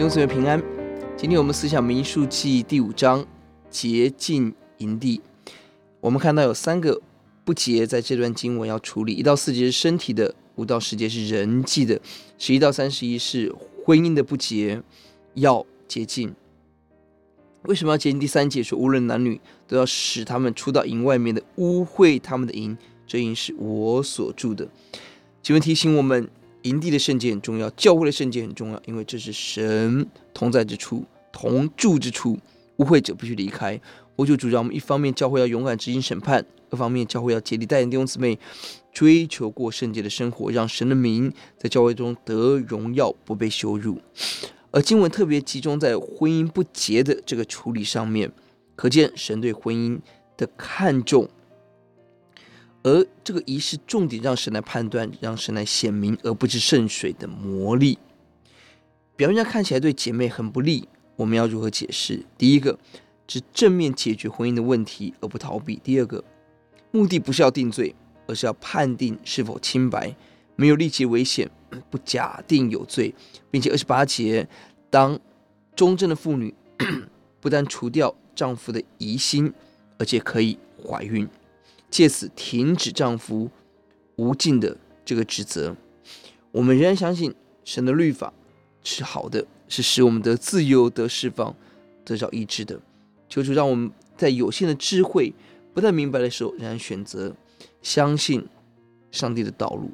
弟兄姊妹平安。今天我们思想民数记第五章洁净营地。我们看到有三个不洁在这段经文要处理：一到四节是身体的，五到十节是人际的，十一到三十一是婚姻的不洁，要洁净。为什么要洁净？第三节说，无论男女都要使他们出到营外面的，污秽他们的营，这营是我所住的。请问提醒我们。营地的圣洁很重要，教会的圣洁很重要，因为这是神同在之处、同住之处，污秽者必须离开。我就主张我们一方面教会要勇敢执行审判，二方面教会要竭力带领弟兄姊妹追求过圣洁的生活，让神的名在教会中得荣耀，不被羞辱。而经文特别集中在婚姻不洁的这个处理上面，可见神对婚姻的看重。而这个仪式重点让神来判断，让神来显明，而不是圣水的魔力。表面上看起来对姐妹很不利，我们要如何解释？第一个，只正面解决婚姻的问题而不逃避；第二个，目的不是要定罪，而是要判定是否清白，没有立即危险，不假定有罪，并且二十八节，当忠贞的妇女 不但除掉丈夫的疑心，而且可以怀孕。借此停止丈夫无尽的这个指责，我们仍然相信神的律法是好的，是使我们的自由得释放、得着医治的。求主让我们在有限的智慧不太明白的时候，仍然选择相信上帝的道路，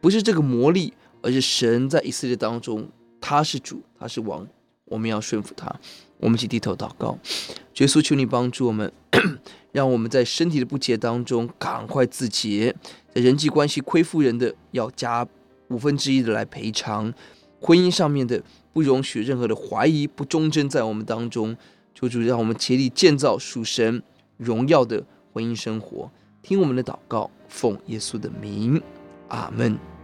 不是这个魔力，而是神在以色列当中，他是主，他是王，我们要顺服他。我们一起低头祷告，耶稣，求你帮助我们。让我们在身体的不洁当中赶快自洁，在人际关系亏负人的要加五分之一的来赔偿，婚姻上面的不容许任何的怀疑不忠贞在我们当中，求主让我们竭力建造属神荣耀的婚姻生活。听我们的祷告，奉耶稣的名，阿门。